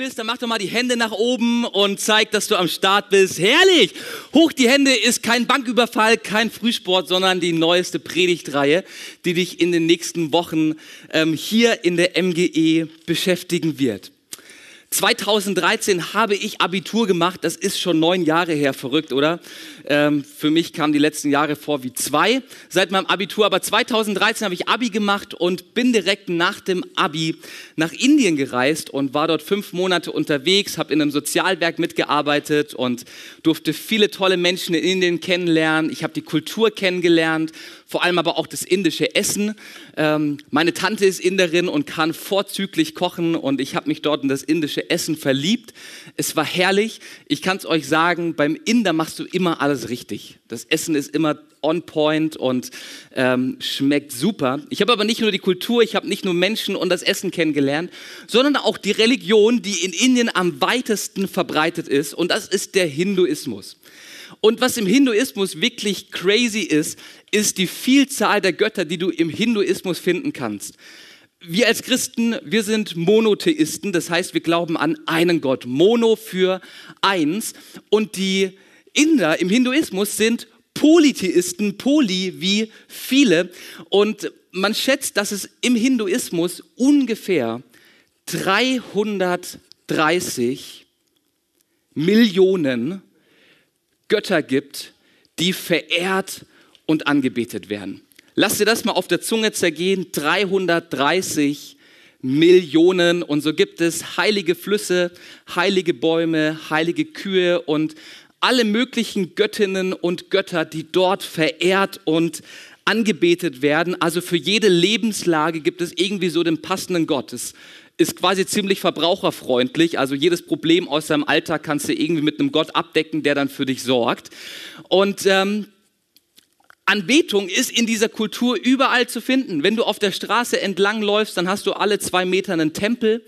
Bist, dann mach doch mal die Hände nach oben und zeig, dass du am Start bist. Herrlich! Hoch die Hände ist kein Banküberfall, kein Frühsport, sondern die neueste Predigtreihe, die dich in den nächsten Wochen ähm, hier in der MGE beschäftigen wird. 2013 habe ich Abitur gemacht, das ist schon neun Jahre her, verrückt, oder? Ähm, für mich kamen die letzten Jahre vor wie zwei seit meinem Abitur, aber 2013 habe ich Abi gemacht und bin direkt nach dem Abi nach Indien gereist und war dort fünf Monate unterwegs, habe in einem Sozialwerk mitgearbeitet und durfte viele tolle Menschen in Indien kennenlernen. Ich habe die Kultur kennengelernt, vor allem aber auch das indische Essen. Ähm, meine Tante ist Inderin und kann vorzüglich kochen und ich habe mich dort in das indische Essen verliebt. Es war herrlich. Ich kann es euch sagen, beim Inder machst du immer alles richtig. Das Essen ist immer on point und ähm, schmeckt super. Ich habe aber nicht nur die Kultur, ich habe nicht nur Menschen und das Essen kennengelernt, sondern auch die Religion, die in Indien am weitesten verbreitet ist und das ist der Hinduismus. Und was im Hinduismus wirklich crazy ist, ist die Vielzahl der Götter, die du im Hinduismus finden kannst. Wir als Christen, wir sind Monotheisten, das heißt, wir glauben an einen Gott. Mono für eins. Und die Inder im Hinduismus sind Polytheisten, Poly wie viele. Und man schätzt, dass es im Hinduismus ungefähr 330 Millionen Götter gibt, die verehrt und angebetet werden. Lass dir das mal auf der Zunge zergehen. 330 Millionen. Und so gibt es heilige Flüsse, heilige Bäume, heilige Kühe und alle möglichen Göttinnen und Götter, die dort verehrt und angebetet werden. Also für jede Lebenslage gibt es irgendwie so den passenden Gott. Es ist quasi ziemlich verbraucherfreundlich. Also jedes Problem aus deinem Alltag kannst du irgendwie mit einem Gott abdecken, der dann für dich sorgt. Und ähm, Anbetung ist in dieser Kultur überall zu finden. Wenn du auf der Straße entlang läufst, dann hast du alle zwei Meter einen Tempel.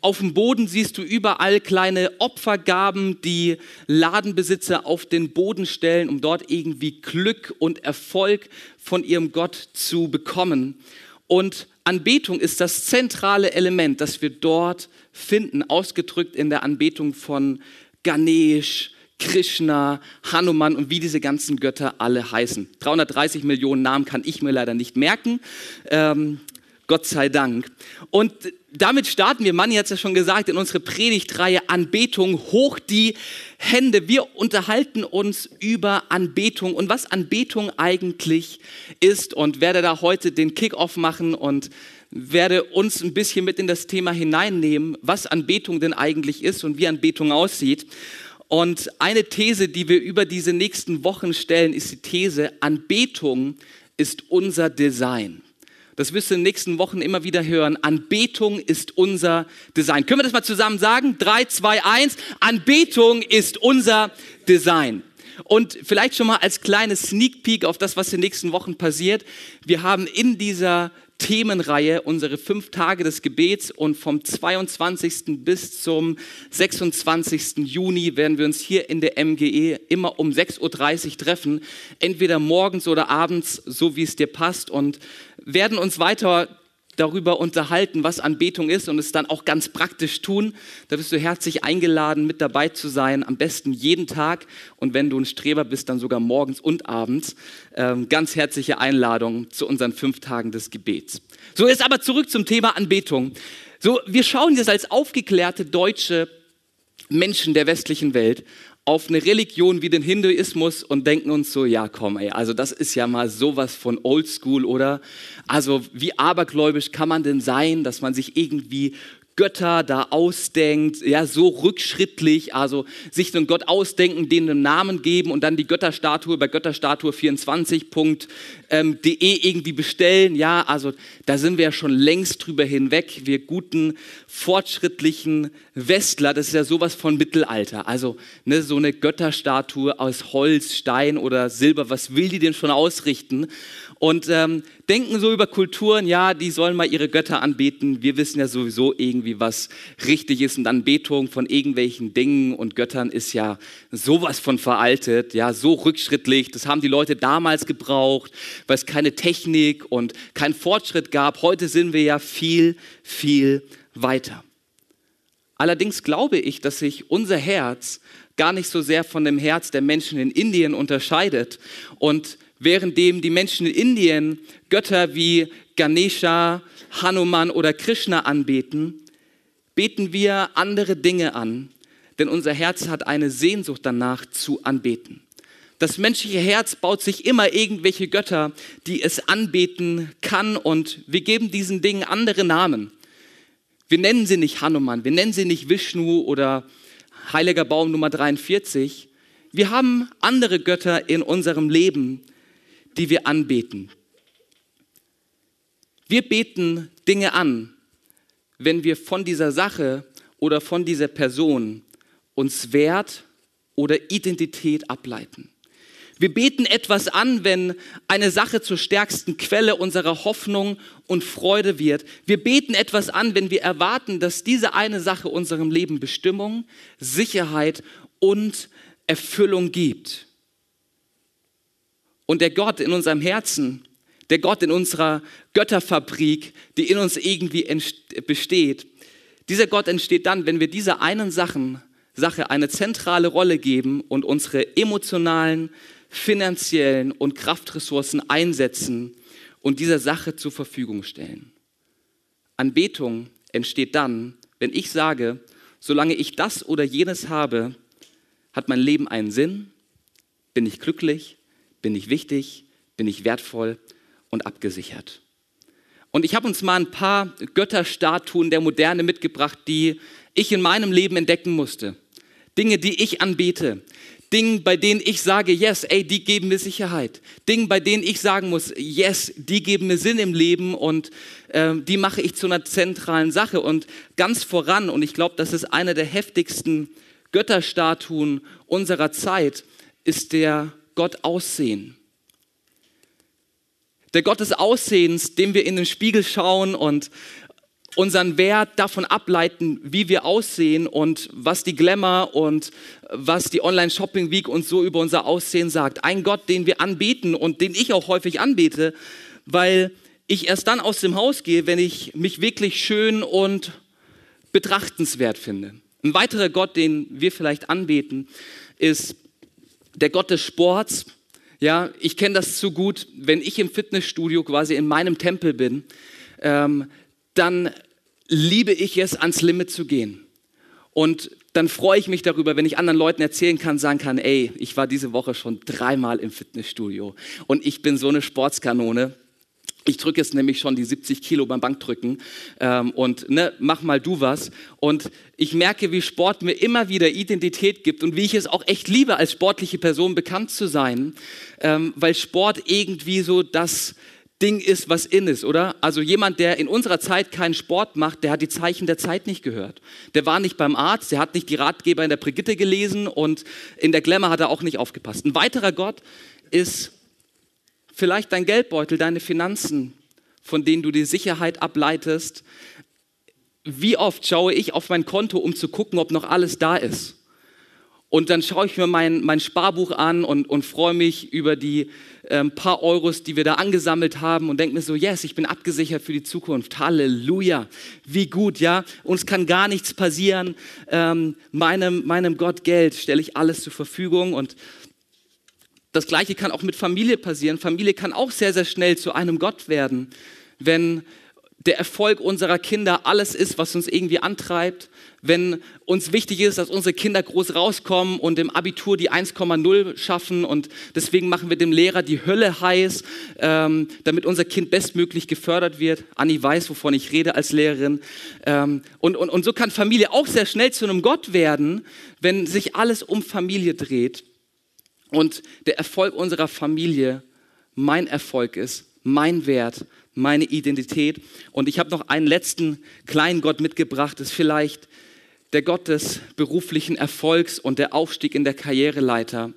Auf dem Boden siehst du überall kleine Opfergaben, die Ladenbesitzer auf den Boden stellen, um dort irgendwie Glück und Erfolg von ihrem Gott zu bekommen. Und Anbetung ist das zentrale Element, das wir dort finden, ausgedrückt in der Anbetung von Ganesh, Krishna, Hanuman und wie diese ganzen Götter alle heißen. 330 Millionen Namen kann ich mir leider nicht merken. Ähm, Gott sei Dank. Und damit starten wir, Manni hat es ja schon gesagt, in unsere Predigtreihe Anbetung hoch die Hände. Wir unterhalten uns über Anbetung und was Anbetung eigentlich ist und werde da heute den Kickoff machen und werde uns ein bisschen mit in das Thema hineinnehmen, was Anbetung denn eigentlich ist und wie Anbetung aussieht. Und eine These, die wir über diese nächsten Wochen stellen, ist die These, Anbetung ist unser Design. Das wirst du in den nächsten Wochen immer wieder hören. Anbetung ist unser Design. Können wir das mal zusammen sagen? Drei, zwei, eins. Anbetung ist unser Design. Und vielleicht schon mal als kleines Sneak Peek auf das, was in den nächsten Wochen passiert. Wir haben in dieser Themenreihe, unsere fünf Tage des Gebets und vom 22. bis zum 26. Juni werden wir uns hier in der MGE immer um 6.30 Uhr treffen, entweder morgens oder abends, so wie es dir passt und werden uns weiter darüber unterhalten, was Anbetung ist und es dann auch ganz praktisch tun. Da bist du herzlich eingeladen, mit dabei zu sein, am besten jeden Tag und wenn du ein Streber bist, dann sogar morgens und abends. Ähm, ganz herzliche Einladung zu unseren fünf Tagen des Gebets. So, jetzt aber zurück zum Thema Anbetung. So, wir schauen jetzt als aufgeklärte deutsche Menschen der westlichen Welt auf eine Religion wie den Hinduismus und denken uns so, ja komm, ey, also das ist ja mal sowas von Oldschool, oder? Also wie abergläubisch kann man denn sein, dass man sich irgendwie Götter da ausdenkt, ja, so rückschrittlich, also sich einen Gott ausdenken, denen einen Namen geben und dann die Götterstatue bei götterstatue24.de ähm, irgendwie bestellen, ja, also da sind wir ja schon längst drüber hinweg, wir guten, fortschrittlichen Westler, das ist ja sowas von Mittelalter, also ne, so eine Götterstatue aus Holz, Stein oder Silber, was will die denn schon ausrichten? und ähm, denken so über Kulturen, ja, die sollen mal ihre Götter anbeten. Wir wissen ja sowieso irgendwie, was richtig ist und Anbetung von irgendwelchen Dingen und Göttern ist ja sowas von veraltet, ja, so rückschrittlich. Das haben die Leute damals gebraucht, weil es keine Technik und keinen Fortschritt gab. Heute sind wir ja viel, viel weiter. Allerdings glaube ich, dass sich unser Herz gar nicht so sehr von dem Herz der Menschen in Indien unterscheidet und währenddem die Menschen in Indien Götter wie Ganesha, Hanuman oder Krishna anbeten, beten wir andere Dinge an, denn unser Herz hat eine Sehnsucht danach zu anbeten. Das menschliche Herz baut sich immer irgendwelche Götter, die es anbeten kann und wir geben diesen Dingen andere Namen. Wir nennen sie nicht Hanuman, wir nennen sie nicht Vishnu oder heiliger Baum Nummer 43. Wir haben andere Götter in unserem Leben, die wir anbeten. Wir beten Dinge an, wenn wir von dieser Sache oder von dieser Person uns Wert oder Identität ableiten. Wir beten etwas an, wenn eine Sache zur stärksten Quelle unserer Hoffnung und Freude wird. Wir beten etwas an, wenn wir erwarten, dass diese eine Sache unserem Leben Bestimmung, Sicherheit und Erfüllung gibt. Und der Gott in unserem Herzen, der Gott in unserer Götterfabrik, die in uns irgendwie besteht, dieser Gott entsteht dann, wenn wir dieser einen Sachen, Sache eine zentrale Rolle geben und unsere emotionalen, finanziellen und Kraftressourcen einsetzen und dieser Sache zur Verfügung stellen. Anbetung entsteht dann, wenn ich sage, solange ich das oder jenes habe, hat mein Leben einen Sinn, bin ich glücklich, bin ich wichtig, bin ich wertvoll und abgesichert. Und ich habe uns mal ein paar Götterstatuen der Moderne mitgebracht, die ich in meinem Leben entdecken musste. Dinge, die ich anbete. Dinge, bei denen ich sage, yes, ey, die geben mir Sicherheit. Dinge, bei denen ich sagen muss, yes, die geben mir Sinn im Leben und äh, die mache ich zu einer zentralen Sache. Und ganz voran, und ich glaube, das ist eine der heftigsten Götterstatuen unserer Zeit, ist der Gott aussehen. Der Gott des Aussehens, dem wir in den Spiegel schauen und unseren Wert davon ableiten, wie wir aussehen und was die Glamour und was die Online-Shopping Week uns so über unser Aussehen sagt. Ein Gott, den wir anbeten und den ich auch häufig anbete, weil ich erst dann aus dem Haus gehe, wenn ich mich wirklich schön und betrachtenswert finde. Ein weiterer Gott, den wir vielleicht anbeten, ist der Gott des Sports. Ja, ich kenne das zu gut. Wenn ich im Fitnessstudio quasi in meinem Tempel bin, ähm, dann liebe ich es, ans Limit zu gehen. Und dann freue ich mich darüber, wenn ich anderen Leuten erzählen kann, sagen kann, ey, ich war diese Woche schon dreimal im Fitnessstudio und ich bin so eine Sportskanone. Ich drücke jetzt nämlich schon die 70 Kilo beim Bankdrücken ähm, und ne, mach mal du was. Und ich merke, wie Sport mir immer wieder Identität gibt und wie ich es auch echt liebe, als sportliche Person bekannt zu sein, ähm, weil Sport irgendwie so das Ding ist, was in ist, oder? Also jemand, der in unserer Zeit keinen Sport macht, der hat die Zeichen der Zeit nicht gehört. Der war nicht beim Arzt, der hat nicht die Ratgeber in der Brigitte gelesen und in der Glamour hat er auch nicht aufgepasst. Ein weiterer Gott ist vielleicht dein Geldbeutel, deine Finanzen, von denen du die Sicherheit ableitest. Wie oft schaue ich auf mein Konto, um zu gucken, ob noch alles da ist? Und dann schaue ich mir mein, mein Sparbuch an und, und freue mich über die ähm, paar Euros, die wir da angesammelt haben und denke mir so, yes, ich bin abgesichert für die Zukunft. Halleluja. Wie gut, ja. Uns kann gar nichts passieren. Ähm, meinem, meinem Gott Geld stelle ich alles zur Verfügung und das gleiche kann auch mit Familie passieren. Familie kann auch sehr, sehr schnell zu einem Gott werden, wenn der Erfolg unserer Kinder alles ist, was uns irgendwie antreibt, wenn uns wichtig ist, dass unsere Kinder groß rauskommen und im Abitur die 1,0 schaffen und deswegen machen wir dem Lehrer die Hölle heiß, ähm, damit unser Kind bestmöglich gefördert wird. Anni weiß, wovon ich rede als Lehrerin. Ähm, und, und, und so kann Familie auch sehr schnell zu einem Gott werden, wenn sich alles um Familie dreht und der Erfolg unserer Familie mein Erfolg ist, mein Wert, meine Identität. Und ich habe noch einen letzten kleinen Gott mitgebracht, ist vielleicht der Gott des beruflichen Erfolgs und der Aufstieg in der Karriereleiter,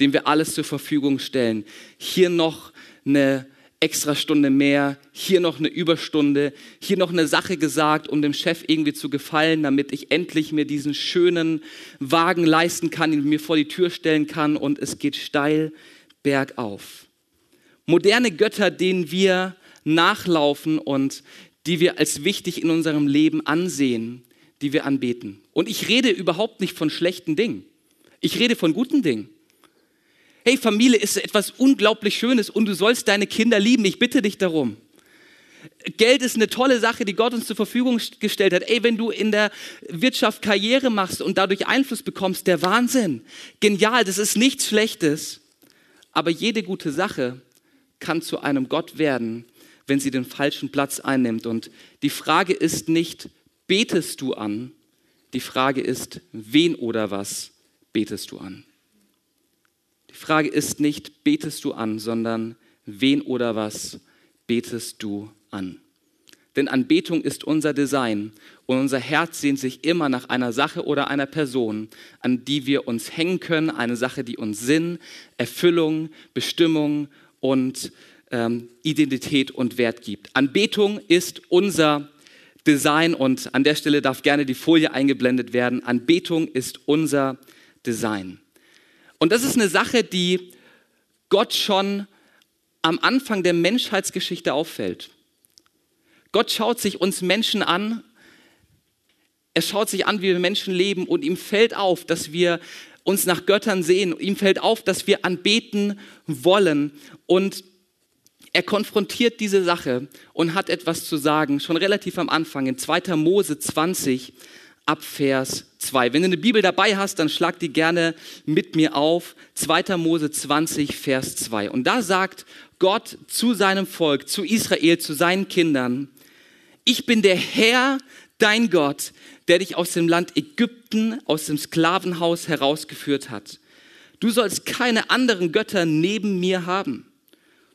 dem wir alles zur Verfügung stellen. Hier noch eine extra Stunde mehr, hier noch eine Überstunde, hier noch eine Sache gesagt, um dem Chef irgendwie zu gefallen, damit ich endlich mir diesen schönen Wagen leisten kann, ihn mir vor die Tür stellen kann und es geht steil bergauf. Moderne Götter, denen wir nachlaufen und die wir als wichtig in unserem Leben ansehen, die wir anbeten. Und ich rede überhaupt nicht von schlechten Dingen. Ich rede von guten Dingen. Hey, Familie ist etwas unglaublich Schönes und du sollst deine Kinder lieben. Ich bitte dich darum. Geld ist eine tolle Sache, die Gott uns zur Verfügung gestellt hat. Ey, wenn du in der Wirtschaft Karriere machst und dadurch Einfluss bekommst, der Wahnsinn. Genial, das ist nichts Schlechtes. Aber jede gute Sache kann zu einem Gott werden, wenn sie den falschen Platz einnimmt. Und die Frage ist nicht, betest du an? Die Frage ist, wen oder was betest du an? Die Frage ist nicht, betest du an, sondern wen oder was betest du an? Denn Anbetung ist unser Design und unser Herz sehnt sich immer nach einer Sache oder einer Person, an die wir uns hängen können, eine Sache, die uns Sinn, Erfüllung, Bestimmung und ähm, Identität und Wert gibt. Anbetung ist unser Design und an der Stelle darf gerne die Folie eingeblendet werden. Anbetung ist unser Design. Und das ist eine Sache, die Gott schon am Anfang der Menschheitsgeschichte auffällt. Gott schaut sich uns Menschen an, er schaut sich an, wie wir Menschen leben und ihm fällt auf, dass wir uns nach Göttern sehen. Ihm fällt auf, dass wir anbeten wollen und er konfrontiert diese Sache und hat etwas zu sagen, schon relativ am Anfang, in 2. Mose 20, ab Vers 2. Wenn du eine Bibel dabei hast, dann schlag die gerne mit mir auf. 2. Mose 20, Vers 2. Und da sagt Gott zu seinem Volk, zu Israel, zu seinen Kindern, ich bin der Herr, dein Gott, der dich aus dem Land Ägypten, aus dem Sklavenhaus herausgeführt hat. Du sollst keine anderen Götter neben mir haben.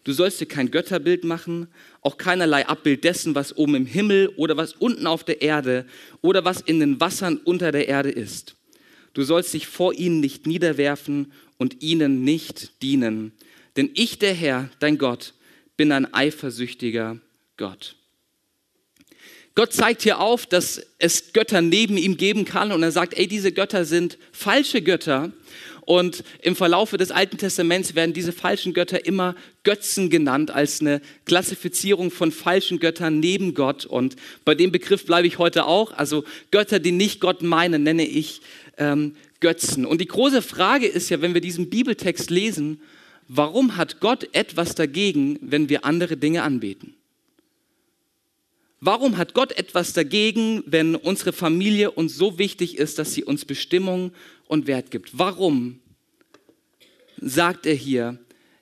Du sollst dir kein Götterbild machen, auch keinerlei Abbild dessen, was oben im Himmel oder was unten auf der Erde oder was in den Wassern unter der Erde ist. Du sollst dich vor ihnen nicht niederwerfen und ihnen nicht dienen. Denn ich, der Herr, dein Gott, bin ein eifersüchtiger Gott. Gott zeigt hier auf, dass es Götter neben ihm geben kann und er sagt, ey, diese Götter sind falsche Götter und im Verlaufe des Alten Testaments werden diese falschen Götter immer Götzen genannt, als eine Klassifizierung von falschen Göttern neben Gott. Und bei dem Begriff bleibe ich heute auch. Also Götter, die nicht Gott meinen, nenne ich ähm, Götzen. Und die große Frage ist ja, wenn wir diesen Bibeltext lesen, warum hat Gott etwas dagegen, wenn wir andere Dinge anbeten? Warum hat Gott etwas dagegen, wenn unsere Familie uns so wichtig ist, dass sie uns Bestimmung und Wert gibt? Warum sagt er hier,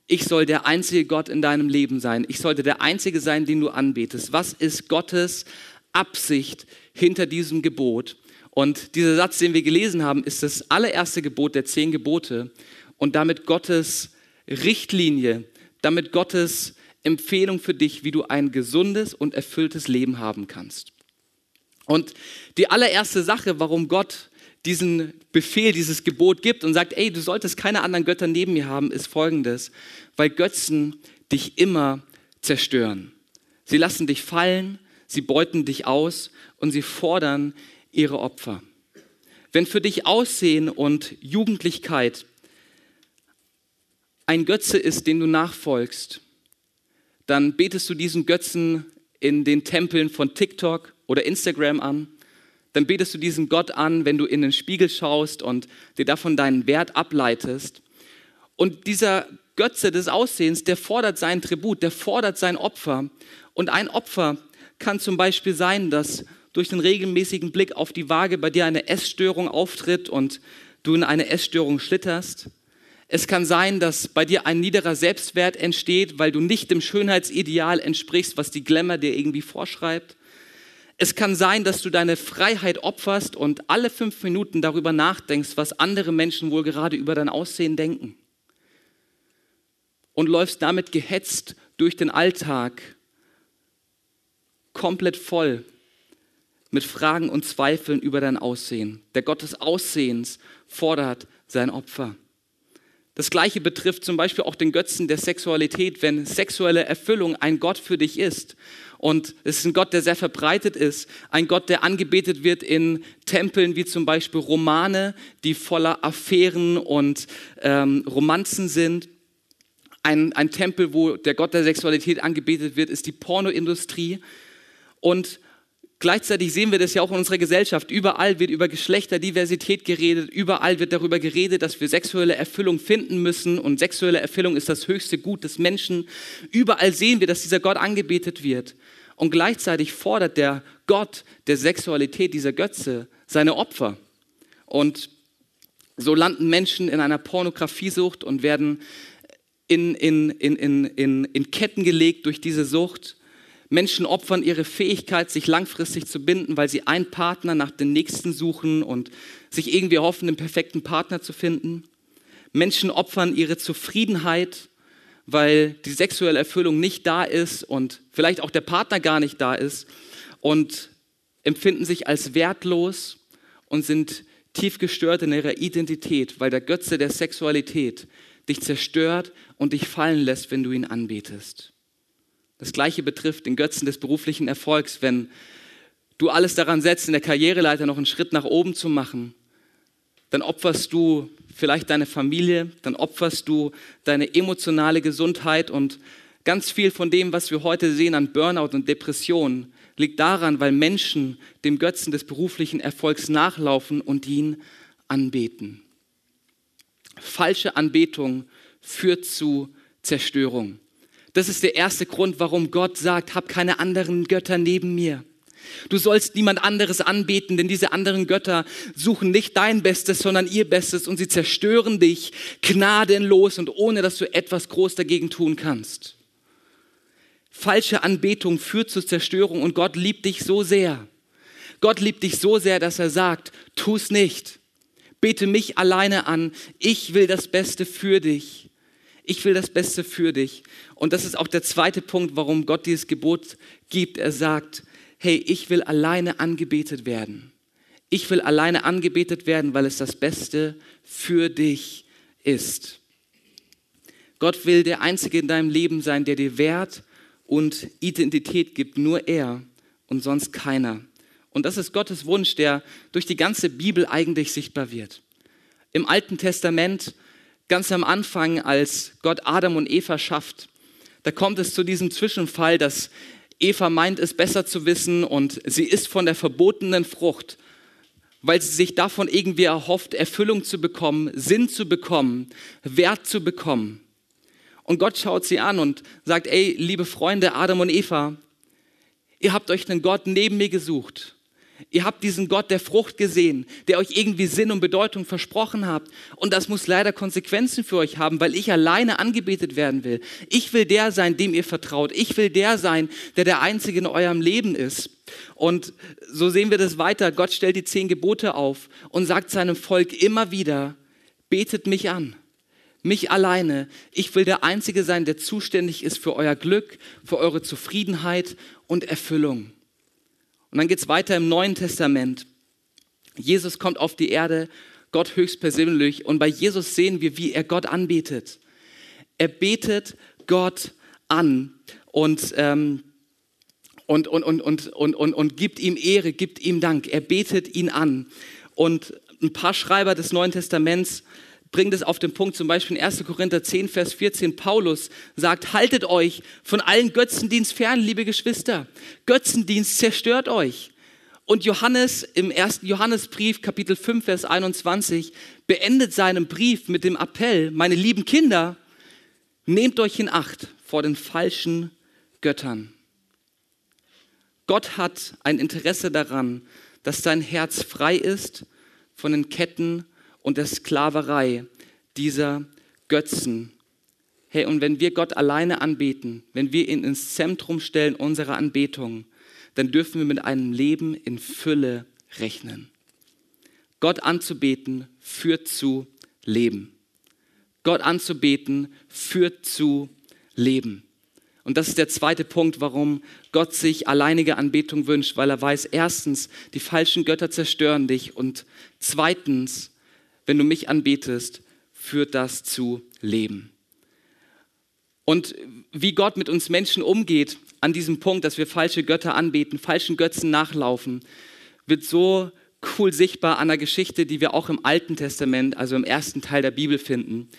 ich soll der einzige Gott in deinem Leben sein? Ich sollte der einzige sein, den du anbetest. Was ist Gottes Absicht hinter diesem Gebot? Und dieser Satz, den wir gelesen haben, ist das allererste Gebot der zehn Gebote und damit Gottes Richtlinie, damit Gottes Empfehlung für dich, wie du ein gesundes und erfülltes Leben haben kannst. Und die allererste Sache, warum Gott diesen Befehl, dieses Gebot gibt und sagt, ey, du solltest keine anderen Götter neben mir haben, ist folgendes, weil Götzen dich immer zerstören. Sie lassen dich fallen, sie beuten dich aus und sie fordern ihre Opfer. Wenn für dich Aussehen und Jugendlichkeit ein Götze ist, den du nachfolgst, dann betest du diesen Götzen in den Tempeln von TikTok oder Instagram an. Dann betest du diesen Gott an, wenn du in den Spiegel schaust und dir davon deinen Wert ableitest. Und dieser Götze des Aussehens, der fordert seinen Tribut, der fordert sein Opfer. Und ein Opfer, kann zum Beispiel sein, dass durch den regelmäßigen Blick auf die Waage bei dir eine Essstörung auftritt und du in eine Essstörung schlitterst. Es kann sein, dass bei dir ein niederer Selbstwert entsteht, weil du nicht dem Schönheitsideal entsprichst, was die Glamour dir irgendwie vorschreibt. Es kann sein, dass du deine Freiheit opferst und alle fünf Minuten darüber nachdenkst, was andere Menschen wohl gerade über dein Aussehen denken. Und läufst damit gehetzt durch den Alltag, komplett voll mit Fragen und Zweifeln über dein Aussehen. Der Gott des Aussehens fordert sein Opfer. Das gleiche betrifft zum Beispiel auch den Götzen der Sexualität, wenn sexuelle Erfüllung ein Gott für dich ist. Und es ist ein Gott, der sehr verbreitet ist, ein Gott, der angebetet wird in Tempeln wie zum Beispiel Romane, die voller Affären und ähm, Romanzen sind. Ein, ein Tempel, wo der Gott der Sexualität angebetet wird, ist die Pornoindustrie. Und Gleichzeitig sehen wir das ja auch in unserer Gesellschaft. Überall wird über Geschlechterdiversität geredet, überall wird darüber geredet, dass wir sexuelle Erfüllung finden müssen und sexuelle Erfüllung ist das höchste Gut des Menschen. Überall sehen wir, dass dieser Gott angebetet wird. Und gleichzeitig fordert der Gott der Sexualität, dieser Götze, seine Opfer. Und so landen Menschen in einer Pornografiesucht und werden in, in, in, in, in Ketten gelegt durch diese Sucht Menschen opfern ihre Fähigkeit, sich langfristig zu binden, weil sie einen Partner nach dem nächsten suchen und sich irgendwie hoffen, den perfekten Partner zu finden. Menschen opfern ihre Zufriedenheit, weil die sexuelle Erfüllung nicht da ist und vielleicht auch der Partner gar nicht da ist und empfinden sich als wertlos und sind tief gestört in ihrer Identität, weil der Götze der Sexualität dich zerstört und dich fallen lässt, wenn du ihn anbetest. Das Gleiche betrifft den Götzen des beruflichen Erfolgs. Wenn du alles daran setzt, in der Karriereleiter noch einen Schritt nach oben zu machen, dann opferst du vielleicht deine Familie, dann opferst du deine emotionale Gesundheit und ganz viel von dem, was wir heute sehen an Burnout und Depression, liegt daran, weil Menschen dem Götzen des beruflichen Erfolgs nachlaufen und ihn anbeten. Falsche Anbetung führt zu Zerstörung. Das ist der erste Grund, warum Gott sagt, hab keine anderen Götter neben mir. Du sollst niemand anderes anbeten, denn diese anderen Götter suchen nicht dein Bestes, sondern ihr Bestes und sie zerstören dich gnadenlos und ohne dass du etwas groß dagegen tun kannst. Falsche Anbetung führt zur Zerstörung und Gott liebt dich so sehr. Gott liebt dich so sehr, dass er sagt, tu es nicht. Bete mich alleine an. Ich will das Beste für dich. Ich will das Beste für dich. Und das ist auch der zweite Punkt, warum Gott dieses Gebot gibt. Er sagt, hey, ich will alleine angebetet werden. Ich will alleine angebetet werden, weil es das Beste für dich ist. Gott will der Einzige in deinem Leben sein, der dir Wert und Identität gibt. Nur er und sonst keiner. Und das ist Gottes Wunsch, der durch die ganze Bibel eigentlich sichtbar wird. Im Alten Testament ganz am Anfang, als Gott Adam und Eva schafft, da kommt es zu diesem Zwischenfall, dass Eva meint, es besser zu wissen und sie isst von der verbotenen Frucht, weil sie sich davon irgendwie erhofft, Erfüllung zu bekommen, Sinn zu bekommen, Wert zu bekommen. Und Gott schaut sie an und sagt, ey, liebe Freunde Adam und Eva, ihr habt euch einen Gott neben mir gesucht Ihr habt diesen Gott der Frucht gesehen, der euch irgendwie Sinn und Bedeutung versprochen habt. Und das muss leider Konsequenzen für euch haben, weil ich alleine angebetet werden will. Ich will der sein, dem ihr vertraut. Ich will der sein, der der Einzige in eurem Leben ist. Und so sehen wir das weiter. Gott stellt die zehn Gebote auf und sagt seinem Volk immer wieder, betet mich an. Mich alleine. Ich will der Einzige sein, der zuständig ist für euer Glück, für eure Zufriedenheit und Erfüllung. Und dann geht es weiter im Neuen Testament. Jesus kommt auf die Erde, Gott höchstpersönlich. Und bei Jesus sehen wir, wie er Gott anbetet. Er betet Gott an und, ähm, und, und, und, und, und, und, und gibt ihm Ehre, gibt ihm Dank. Er betet ihn an. Und ein paar Schreiber des Neuen Testaments bringt es auf den Punkt, zum Beispiel in 1. Korinther 10, Vers 14, Paulus sagt, haltet euch von allen Götzendienst fern, liebe Geschwister. Götzendienst zerstört euch. Und Johannes im ersten Johannesbrief, Kapitel 5, Vers 21, beendet seinen Brief mit dem Appell, meine lieben Kinder, nehmt euch in Acht vor den falschen Göttern. Gott hat ein Interesse daran, dass dein Herz frei ist von den Ketten und der Sklaverei dieser Götzen. Hey, und wenn wir Gott alleine anbeten, wenn wir ihn ins Zentrum stellen unserer Anbetung, dann dürfen wir mit einem Leben in Fülle rechnen. Gott anzubeten führt zu Leben. Gott anzubeten führt zu Leben. Und das ist der zweite Punkt, warum Gott sich alleinige Anbetung wünscht, weil er weiß, erstens, die falschen Götter zerstören dich und zweitens, wenn du mich anbetest, führt das zu Leben. Und wie Gott mit uns Menschen umgeht an diesem Punkt, dass wir falsche Götter anbeten, falschen Götzen nachlaufen, wird so cool sichtbar an der Geschichte, die wir auch im Alten Testament, also im ersten Teil der Bibel finden.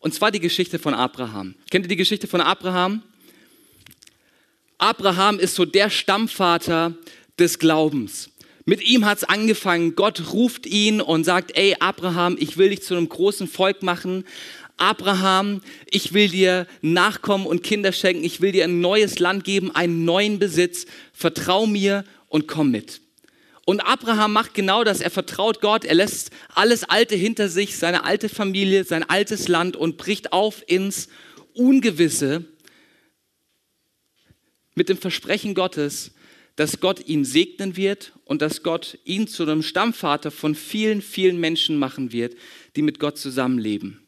Und zwar die Geschichte von Abraham. Kennt ihr die Geschichte von Abraham? Abraham ist so der Stammvater des Glaubens. Mit ihm hat es angefangen. Gott ruft ihn und sagt, ey Abraham, ich will dich zu einem großen Volk machen. Abraham, ich will dir Nachkommen und Kinder schenken. Ich will dir ein neues Land geben, einen neuen Besitz. Vertrau mir und komm mit. Und Abraham macht genau das. Er vertraut Gott. Er lässt alles Alte hinter sich, seine alte Familie, sein altes Land und bricht auf ins Ungewisse mit dem Versprechen Gottes, dass Gott ihn segnen wird und dass Gott ihn zu einem Stammvater von vielen, vielen Menschen machen wird, die mit Gott zusammenleben.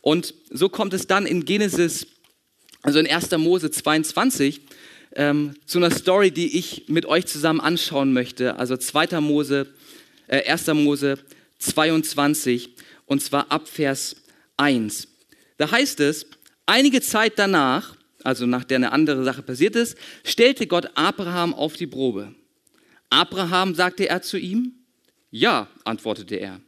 Und so kommt es dann in Genesis, also in 1. Mose 22, ähm, zu einer Story, die ich mit euch zusammen anschauen möchte. Also 2. Mose, äh, 1. Mose 22 und zwar ab Vers 1. Da heißt es, einige Zeit danach, also nachdem eine andere Sache passiert ist, stellte Gott Abraham auf die Probe. Abraham sagte er zu ihm, ja, antwortete er,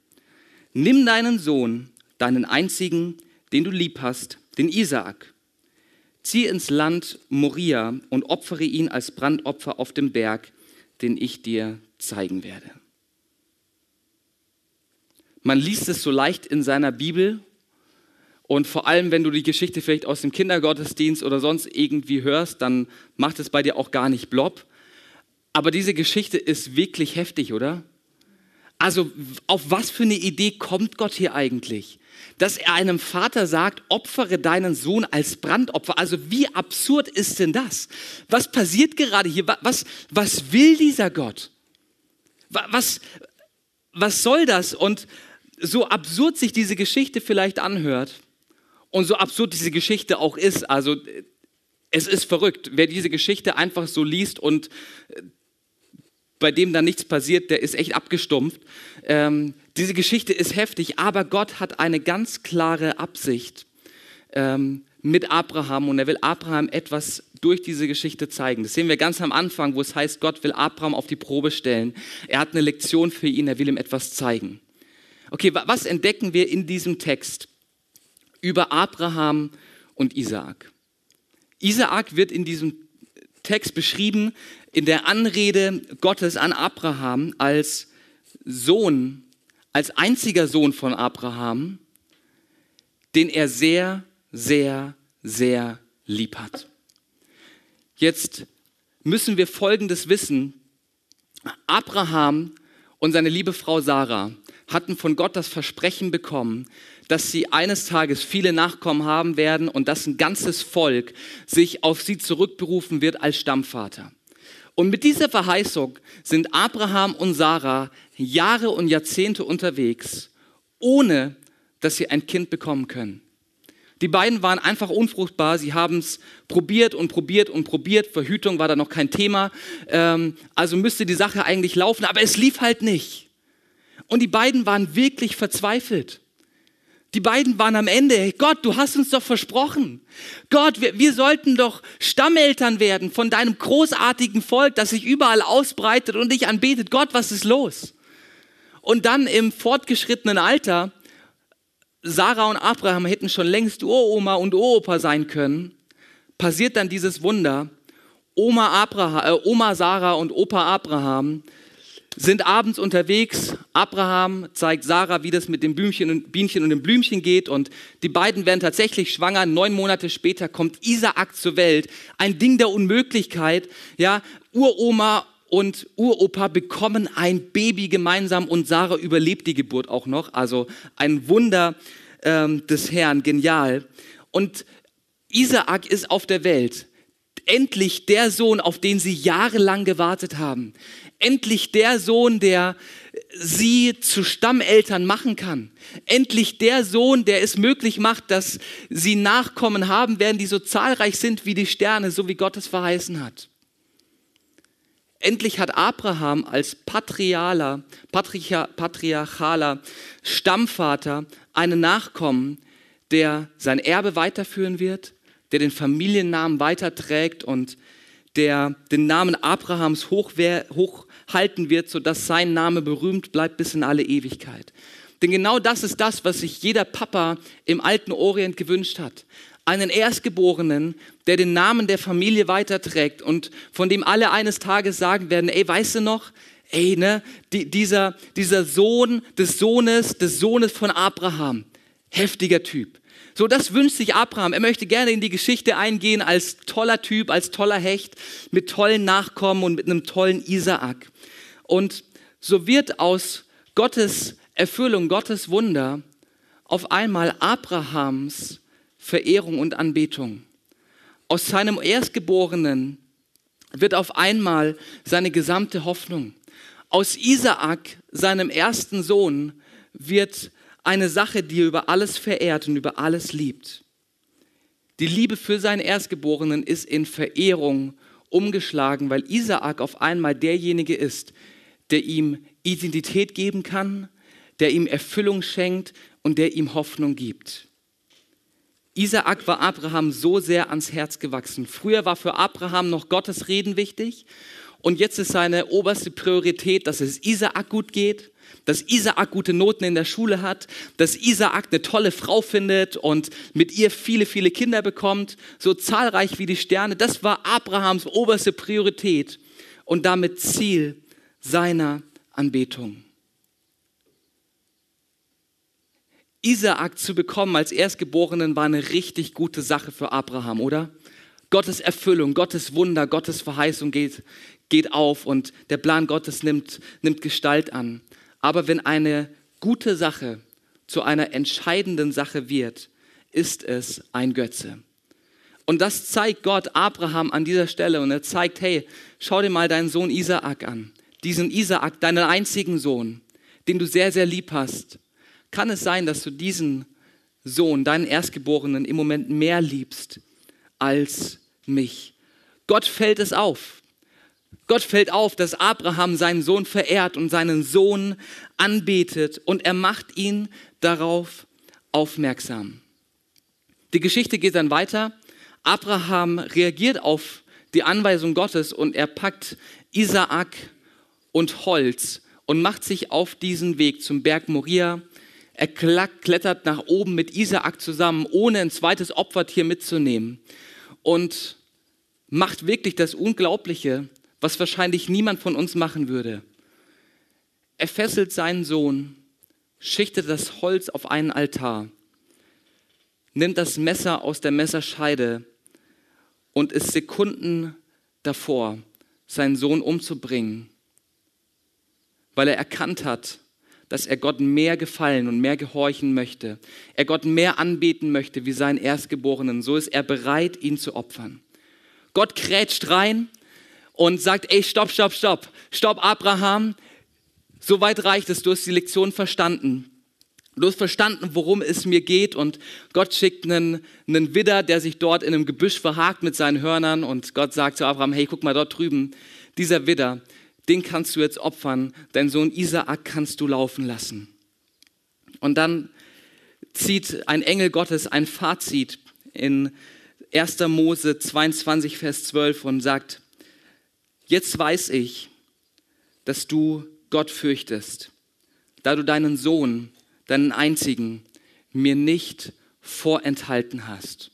nimm deinen Sohn, deinen einzigen, den du lieb hast, den Isaak, Zieh ins Land Moria und opfere ihn als Brandopfer auf dem Berg, den ich dir zeigen werde. Man liest es so leicht in seiner Bibel und vor allem, wenn du die Geschichte vielleicht aus dem Kindergottesdienst oder sonst irgendwie hörst, dann macht es bei dir auch gar nicht blob. Aber diese Geschichte ist wirklich heftig, oder? Also auf was für eine Idee kommt Gott hier eigentlich? dass er einem Vater sagt, opfere deinen Sohn als Brandopfer. Also wie absurd ist denn das? Was passiert gerade hier? Was, was will dieser Gott? Was, was soll das? Und so absurd sich diese Geschichte vielleicht anhört und so absurd diese Geschichte auch ist, also es ist verrückt, wer diese Geschichte einfach so liest und bei dem dann nichts passiert, der ist echt abgestumpft. Ähm, diese Geschichte ist heftig, aber Gott hat eine ganz klare Absicht ähm, mit Abraham und er will Abraham etwas durch diese Geschichte zeigen. Das sehen wir ganz am Anfang, wo es heißt, Gott will Abraham auf die Probe stellen. Er hat eine Lektion für ihn, er will ihm etwas zeigen. Okay, was entdecken wir in diesem Text über Abraham und Isaak? Isaak wird in diesem Text beschrieben in der Anrede Gottes an Abraham als Sohn, als einziger Sohn von Abraham, den er sehr, sehr, sehr lieb hat. Jetzt müssen wir Folgendes wissen. Abraham und seine liebe Frau Sarah hatten von Gott das Versprechen bekommen, dass sie eines Tages viele Nachkommen haben werden und dass ein ganzes Volk sich auf sie zurückberufen wird als Stammvater. Und mit dieser Verheißung sind Abraham und Sarah Jahre und Jahrzehnte unterwegs, ohne dass sie ein Kind bekommen können. Die beiden waren einfach unfruchtbar. Sie haben es probiert und probiert und probiert. Verhütung war da noch kein Thema. Ähm, also müsste die Sache eigentlich laufen, aber es lief halt nicht. Und die beiden waren wirklich verzweifelt. Die beiden waren am Ende, hey Gott, du hast uns doch versprochen. Gott, wir, wir, sollten doch Stammeltern werden von deinem großartigen Volk, das sich überall ausbreitet und dich anbetet. Gott, was ist los? Und dann im fortgeschrittenen Alter, Sarah und Abraham hätten schon längst Uroma und Uropa sein können, passiert dann dieses Wunder. Oma, Abraham, äh, Oma Sarah und Opa Abraham sind abends unterwegs. Abraham zeigt Sarah, wie das mit dem Blümchen und, Bienchen und dem Blümchen geht. Und die beiden werden tatsächlich schwanger. Neun Monate später kommt Isaak zur Welt. Ein Ding der Unmöglichkeit. Ja, Uroma und Uropa bekommen ein Baby gemeinsam und Sarah überlebt die Geburt auch noch. Also ein Wunder ähm, des Herrn, genial. Und Isaak ist auf der Welt. Endlich der Sohn, auf den sie jahrelang gewartet haben. Endlich der Sohn, der sie zu Stammeltern machen kann. Endlich der Sohn, der es möglich macht, dass sie Nachkommen haben werden, die so zahlreich sind wie die Sterne, so wie Gott es verheißen hat. Endlich hat Abraham als patrialer, patriarchaler Stammvater einen Nachkommen, der sein Erbe weiterführen wird, der den Familiennamen weiterträgt und der den Namen Abrahams hochhalten wird, sodass sein Name berühmt bleibt bis in alle Ewigkeit. Denn genau das ist das, was sich jeder Papa im alten Orient gewünscht hat einen Erstgeborenen, der den Namen der Familie weiterträgt und von dem alle eines Tages sagen werden, ey, weißt du noch, ey, ne, die, dieser, dieser Sohn des Sohnes, des Sohnes von Abraham, heftiger Typ. So, das wünscht sich Abraham. Er möchte gerne in die Geschichte eingehen als toller Typ, als toller Hecht, mit tollen Nachkommen und mit einem tollen Isaak. Und so wird aus Gottes Erfüllung, Gottes Wunder auf einmal Abrahams Verehrung und Anbetung. Aus seinem Erstgeborenen wird auf einmal seine gesamte Hoffnung. Aus Isaak, seinem ersten Sohn, wird eine Sache, die er über alles verehrt und über alles liebt. Die Liebe für seinen Erstgeborenen ist in Verehrung umgeschlagen, weil Isaak auf einmal derjenige ist, der ihm Identität geben kann, der ihm Erfüllung schenkt und der ihm Hoffnung gibt. Isaak war Abraham so sehr ans Herz gewachsen. Früher war für Abraham noch Gottes Reden wichtig und jetzt ist seine oberste Priorität, dass es Isaak gut geht, dass Isaak gute Noten in der Schule hat, dass Isaak eine tolle Frau findet und mit ihr viele, viele Kinder bekommt, so zahlreich wie die Sterne. Das war Abrahams oberste Priorität und damit Ziel seiner Anbetung. Isaak zu bekommen als Erstgeborenen war eine richtig gute Sache für Abraham, oder? Gottes Erfüllung, Gottes Wunder, Gottes Verheißung geht, geht auf und der Plan Gottes nimmt, nimmt Gestalt an. Aber wenn eine gute Sache zu einer entscheidenden Sache wird, ist es ein Götze. Und das zeigt Gott Abraham an dieser Stelle und er zeigt, hey, schau dir mal deinen Sohn Isaak an. Diesen Isaak, deinen einzigen Sohn, den du sehr, sehr lieb hast kann es sein, dass du diesen Sohn, deinen Erstgeborenen, im Moment mehr liebst als mich. Gott fällt es auf. Gott fällt auf, dass Abraham seinen Sohn verehrt und seinen Sohn anbetet und er macht ihn darauf aufmerksam. Die Geschichte geht dann weiter. Abraham reagiert auf die Anweisung Gottes und er packt Isaak und Holz und macht sich auf diesen Weg zum Berg Moria er klettert nach oben mit Isaak zusammen, ohne ein zweites Opfertier mitzunehmen. Und macht wirklich das Unglaubliche, was wahrscheinlich niemand von uns machen würde. Er fesselt seinen Sohn, schichtet das Holz auf einen Altar, nimmt das Messer aus der Messerscheide und ist Sekunden davor, seinen Sohn umzubringen, weil er erkannt hat, dass er Gott mehr gefallen und mehr gehorchen möchte. Er Gott mehr anbeten möchte wie seinen Erstgeborenen. So ist er bereit, ihn zu opfern. Gott krätscht rein und sagt, ey, stopp, stopp, stopp. Stopp, Abraham. So weit reicht es. Du hast die Lektion verstanden. Du hast verstanden, worum es mir geht und Gott schickt einen, einen Widder, der sich dort in einem Gebüsch verhakt mit seinen Hörnern und Gott sagt zu Abraham, hey, guck mal dort drüben, dieser Widder, den kannst du jetzt opfern, dein Sohn Isaak kannst du laufen lassen. Und dann zieht ein Engel Gottes ein Fazit in 1. Mose 22, Vers 12 und sagt, jetzt weiß ich, dass du Gott fürchtest, da du deinen Sohn, deinen einzigen, mir nicht vorenthalten hast.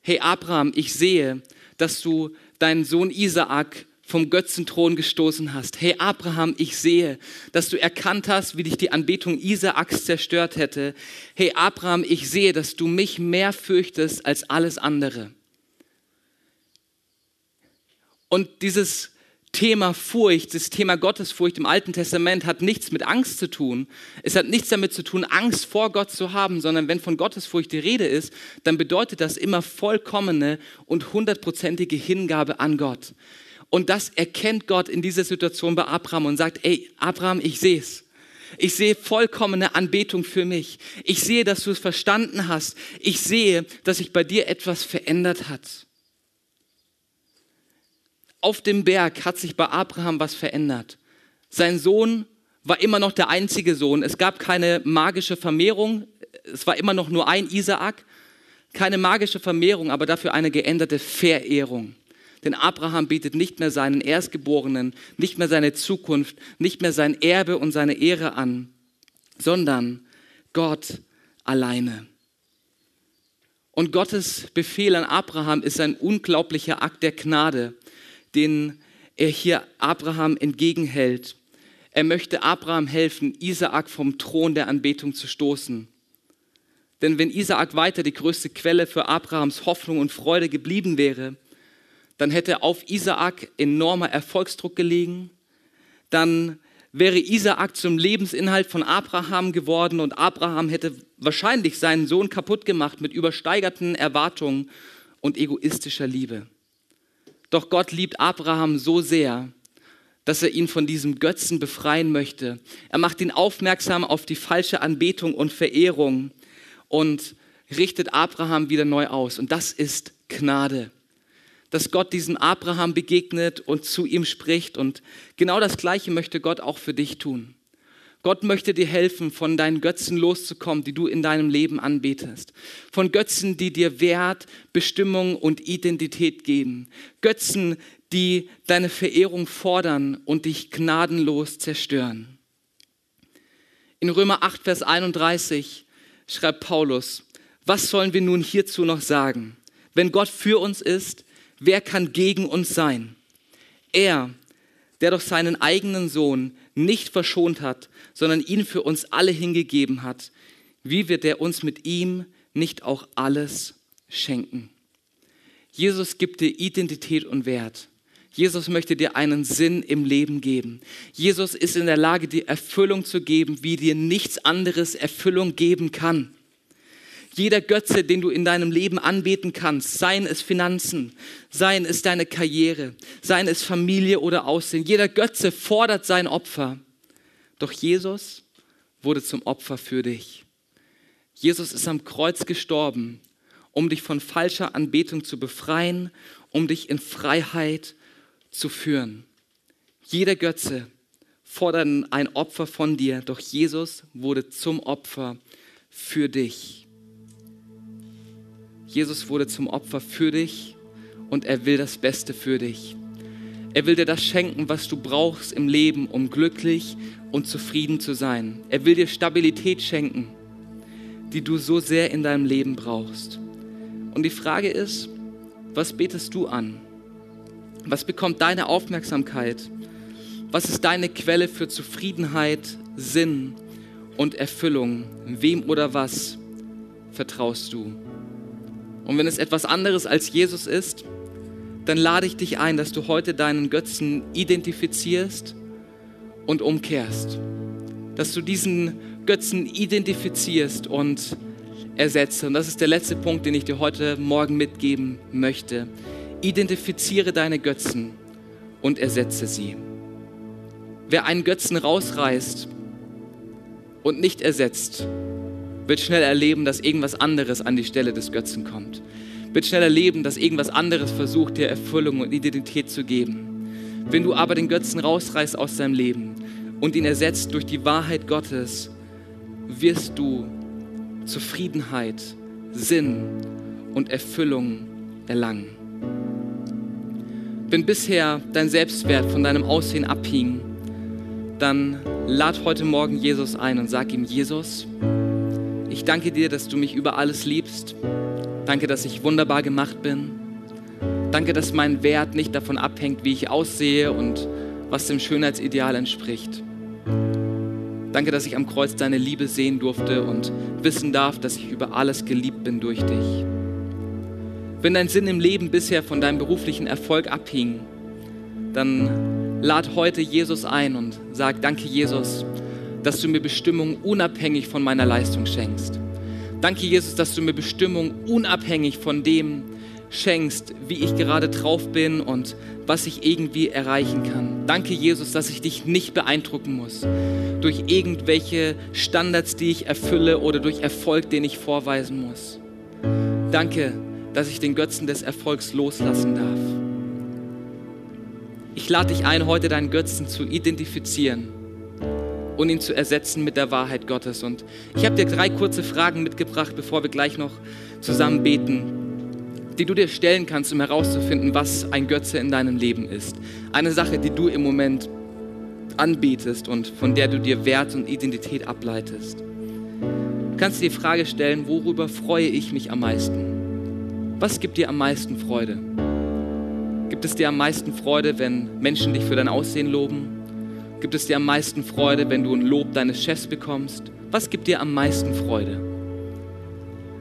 Hey Abraham, ich sehe, dass du deinen Sohn Isaak vom Götzenthron gestoßen hast. Hey Abraham, ich sehe, dass du erkannt hast, wie dich die Anbetung Isaaks zerstört hätte. Hey Abraham, ich sehe, dass du mich mehr fürchtest als alles andere. Und dieses, Thema Furcht, das Thema Gottesfurcht im Alten Testament hat nichts mit Angst zu tun. Es hat nichts damit zu tun, Angst vor Gott zu haben, sondern wenn von Gottesfurcht die Rede ist, dann bedeutet das immer vollkommene und hundertprozentige Hingabe an Gott. Und das erkennt Gott in dieser Situation bei Abraham und sagt, ey, Abraham, ich sehe es. Ich sehe vollkommene Anbetung für mich. Ich sehe, dass du es verstanden hast. Ich sehe, dass sich bei dir etwas verändert hat. Auf dem Berg hat sich bei Abraham was verändert. Sein Sohn war immer noch der einzige Sohn. Es gab keine magische Vermehrung. Es war immer noch nur ein Isaak. Keine magische Vermehrung, aber dafür eine geänderte Verehrung. Denn Abraham bietet nicht mehr seinen Erstgeborenen, nicht mehr seine Zukunft, nicht mehr sein Erbe und seine Ehre an, sondern Gott alleine. Und Gottes Befehl an Abraham ist ein unglaublicher Akt der Gnade, den er hier Abraham entgegenhält. Er möchte Abraham helfen, Isaak vom Thron der Anbetung zu stoßen. Denn wenn Isaak weiter die größte Quelle für Abrahams Hoffnung und Freude geblieben wäre, dann hätte auf Isaak enormer Erfolgsdruck gelegen. Dann wäre Isaak zum Lebensinhalt von Abraham geworden und Abraham hätte wahrscheinlich seinen Sohn kaputt gemacht mit übersteigerten Erwartungen und egoistischer Liebe. Doch Gott liebt Abraham so sehr, dass er ihn von diesem Götzen befreien möchte. Er macht ihn aufmerksam auf die falsche Anbetung und Verehrung und richtet Abraham wieder neu aus. Und das ist Gnade dass Gott diesem Abraham begegnet und zu ihm spricht. Und genau das Gleiche möchte Gott auch für dich tun. Gott möchte dir helfen, von deinen Götzen loszukommen, die du in deinem Leben anbetest. Von Götzen, die dir Wert, Bestimmung und Identität geben. Götzen, die deine Verehrung fordern und dich gnadenlos zerstören. In Römer 8, Vers 31 schreibt Paulus, was sollen wir nun hierzu noch sagen? Wenn Gott für uns ist, Wer kann gegen uns sein? Er, der doch seinen eigenen Sohn nicht verschont hat, sondern ihn für uns alle hingegeben hat, wie wird er uns mit ihm nicht auch alles schenken? Jesus gibt dir Identität und Wert. Jesus möchte dir einen Sinn im Leben geben. Jesus ist in der Lage, dir Erfüllung zu geben, wie dir nichts anderes Erfüllung geben kann. Jeder Götze, den du in deinem Leben anbeten kannst, seien es Finanzen, seien es deine Karriere, seien es Familie oder Aussehen, jeder Götze fordert sein Opfer. Doch Jesus wurde zum Opfer für dich. Jesus ist am Kreuz gestorben, um dich von falscher Anbetung zu befreien, um dich in Freiheit zu führen. Jeder Götze fordert ein Opfer von dir, doch Jesus wurde zum Opfer für dich. Jesus wurde zum Opfer für dich und er will das Beste für dich. Er will dir das schenken, was du brauchst im Leben, um glücklich und zufrieden zu sein. Er will dir Stabilität schenken, die du so sehr in deinem Leben brauchst. Und die Frage ist, was betest du an? Was bekommt deine Aufmerksamkeit? Was ist deine Quelle für Zufriedenheit, Sinn und Erfüllung? Wem oder was vertraust du? Und wenn es etwas anderes als Jesus ist, dann lade ich dich ein, dass du heute deinen Götzen identifizierst und umkehrst. Dass du diesen Götzen identifizierst und ersetzt. Und das ist der letzte Punkt, den ich dir heute Morgen mitgeben möchte. Identifiziere deine Götzen und ersetze sie. Wer einen Götzen rausreißt und nicht ersetzt, wird schnell erleben, dass irgendwas anderes an die Stelle des Götzen kommt. Wird schnell erleben, dass irgendwas anderes versucht, dir Erfüllung und Identität zu geben. Wenn du aber den Götzen rausreißt aus deinem Leben und ihn ersetzt durch die Wahrheit Gottes, wirst du Zufriedenheit, Sinn und Erfüllung erlangen. Wenn bisher dein Selbstwert von deinem Aussehen abhing, dann lad heute Morgen Jesus ein und sag ihm, Jesus, ich danke dir, dass du mich über alles liebst. Danke, dass ich wunderbar gemacht bin. Danke, dass mein Wert nicht davon abhängt, wie ich aussehe und was dem Schönheitsideal entspricht. Danke, dass ich am Kreuz deine Liebe sehen durfte und wissen darf, dass ich über alles geliebt bin durch dich. Wenn dein Sinn im Leben bisher von deinem beruflichen Erfolg abhing, dann lad heute Jesus ein und sag, danke Jesus, dass du mir Bestimmung unabhängig von meiner Leistung schenkst. Danke Jesus, dass du mir Bestimmung unabhängig von dem schenkst, wie ich gerade drauf bin und was ich irgendwie erreichen kann. Danke Jesus, dass ich dich nicht beeindrucken muss durch irgendwelche Standards, die ich erfülle oder durch Erfolg, den ich vorweisen muss. Danke, dass ich den Götzen des Erfolgs loslassen darf. Ich lade dich ein, heute deinen Götzen zu identifizieren und ihn zu ersetzen mit der Wahrheit Gottes. Und ich habe dir drei kurze Fragen mitgebracht, bevor wir gleich noch zusammen beten, die du dir stellen kannst, um herauszufinden, was ein Götze in deinem Leben ist. Eine Sache, die du im Moment anbetest und von der du dir Wert und Identität ableitest. Du kannst dir die Frage stellen, worüber freue ich mich am meisten? Was gibt dir am meisten Freude? Gibt es dir am meisten Freude, wenn Menschen dich für dein Aussehen loben? Gibt es dir am meisten Freude, wenn du ein Lob deines Chefs bekommst? Was gibt dir am meisten Freude?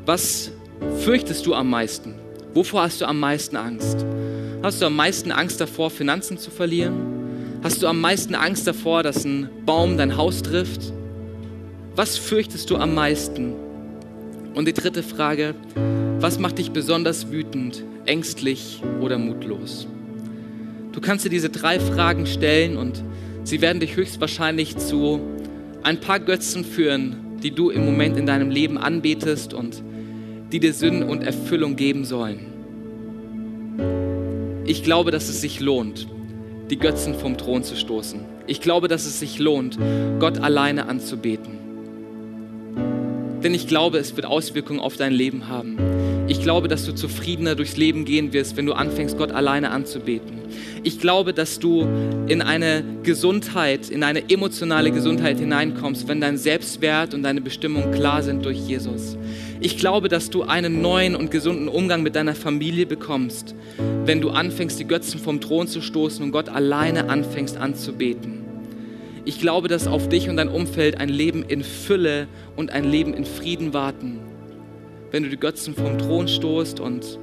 Was fürchtest du am meisten? Wovor hast du am meisten Angst? Hast du am meisten Angst davor, Finanzen zu verlieren? Hast du am meisten Angst davor, dass ein Baum dein Haus trifft? Was fürchtest du am meisten? Und die dritte Frage, was macht dich besonders wütend ängstlich oder mutlos? Du kannst dir diese drei Fragen stellen und sie werden dich höchstwahrscheinlich zu ein paar Götzen führen, die du im Moment in deinem Leben anbetest und die dir Sinn und Erfüllung geben sollen. Ich glaube, dass es sich lohnt, die Götzen vom Thron zu stoßen. Ich glaube, dass es sich lohnt, Gott alleine anzubeten. Denn ich glaube, es wird Auswirkungen auf dein Leben haben. Ich glaube, dass du zufriedener durchs Leben gehen wirst, wenn du anfängst, Gott alleine anzubeten. Ich glaube, dass du in eine Gesundheit, in eine emotionale Gesundheit hineinkommst, wenn dein Selbstwert und deine Bestimmung klar sind durch Jesus. Ich glaube, dass du einen neuen und gesunden Umgang mit deiner Familie bekommst, wenn du anfängst, die Götzen vom Thron zu stoßen und Gott alleine anfängst anzubeten. Ich glaube, dass auf dich und dein Umfeld ein Leben in Fülle und ein Leben in Frieden warten wenn du die Götzen vom Thron stoßt und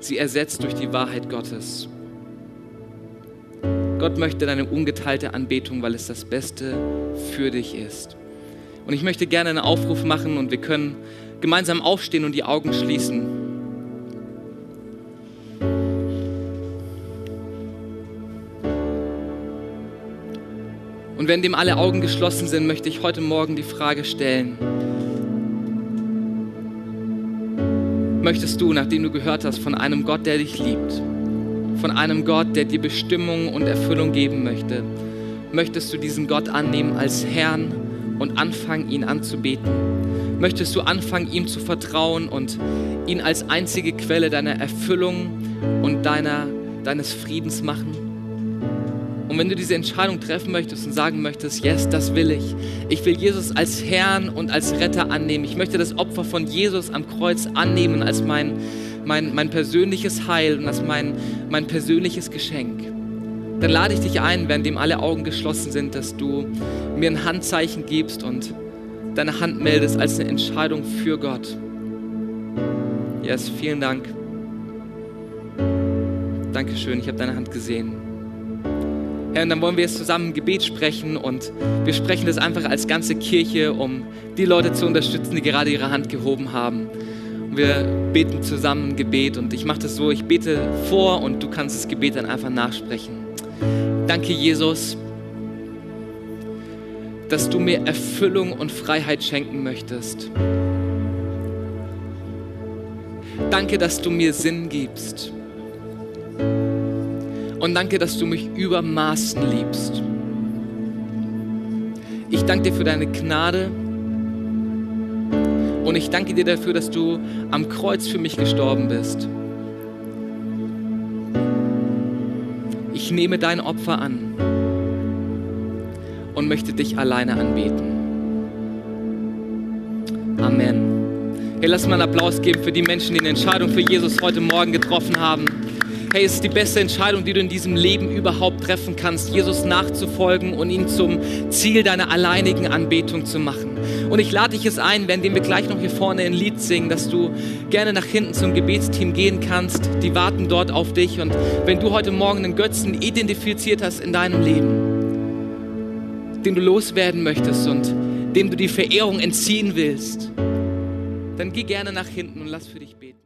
sie ersetzt durch die Wahrheit Gottes. Gott möchte deine ungeteilte Anbetung, weil es das Beste für dich ist. Und ich möchte gerne einen Aufruf machen und wir können gemeinsam aufstehen und die Augen schließen. Und wenn dem alle Augen geschlossen sind, möchte ich heute Morgen die Frage stellen, möchtest du, nachdem du gehört hast von einem Gott, der dich liebt, von einem Gott, der dir Bestimmung und Erfüllung geben möchte, möchtest du diesen Gott annehmen als Herrn und anfangen, ihn anzubeten? Möchtest du anfangen, ihm zu vertrauen und ihn als einzige Quelle deiner Erfüllung und deiner, deines Friedens machen? Und wenn du diese Entscheidung treffen möchtest und sagen möchtest, yes, das will ich. Ich will Jesus als Herrn und als Retter annehmen. Ich möchte das Opfer von Jesus am Kreuz annehmen als mein, mein, mein persönliches Heil und als mein, mein persönliches Geschenk. Dann lade ich dich ein, währenddem alle Augen geschlossen sind, dass du mir ein Handzeichen gibst und deine Hand meldest als eine Entscheidung für Gott. Yes, vielen Dank. Dankeschön, ich habe deine Hand gesehen. Herr, und dann wollen wir jetzt zusammen ein Gebet sprechen und wir sprechen das einfach als ganze Kirche, um die Leute zu unterstützen, die gerade ihre Hand gehoben haben. Und wir beten zusammen ein Gebet und ich mache das so, ich bete vor und du kannst das Gebet dann einfach nachsprechen. Danke, Jesus, dass du mir Erfüllung und Freiheit schenken möchtest. Danke, dass du mir Sinn gibst. Und danke, dass du mich über Maßen liebst. Ich danke dir für deine Gnade. Und ich danke dir dafür, dass du am Kreuz für mich gestorben bist. Ich nehme dein Opfer an und möchte dich alleine anbeten. Amen. Hey, lass mal einen Applaus geben für die Menschen, die eine Entscheidung für Jesus heute Morgen getroffen haben. Hey, es ist die beste Entscheidung, die du in diesem Leben überhaupt treffen kannst, Jesus nachzufolgen und ihn zum Ziel deiner alleinigen Anbetung zu machen. Und ich lade dich jetzt ein, während wir gleich noch hier vorne ein Lied singen, dass du gerne nach hinten zum Gebetsteam gehen kannst. Die warten dort auf dich. Und wenn du heute Morgen einen Götzen identifiziert hast in deinem Leben, den du loswerden möchtest und dem du die Verehrung entziehen willst, dann geh gerne nach hinten und lass für dich beten.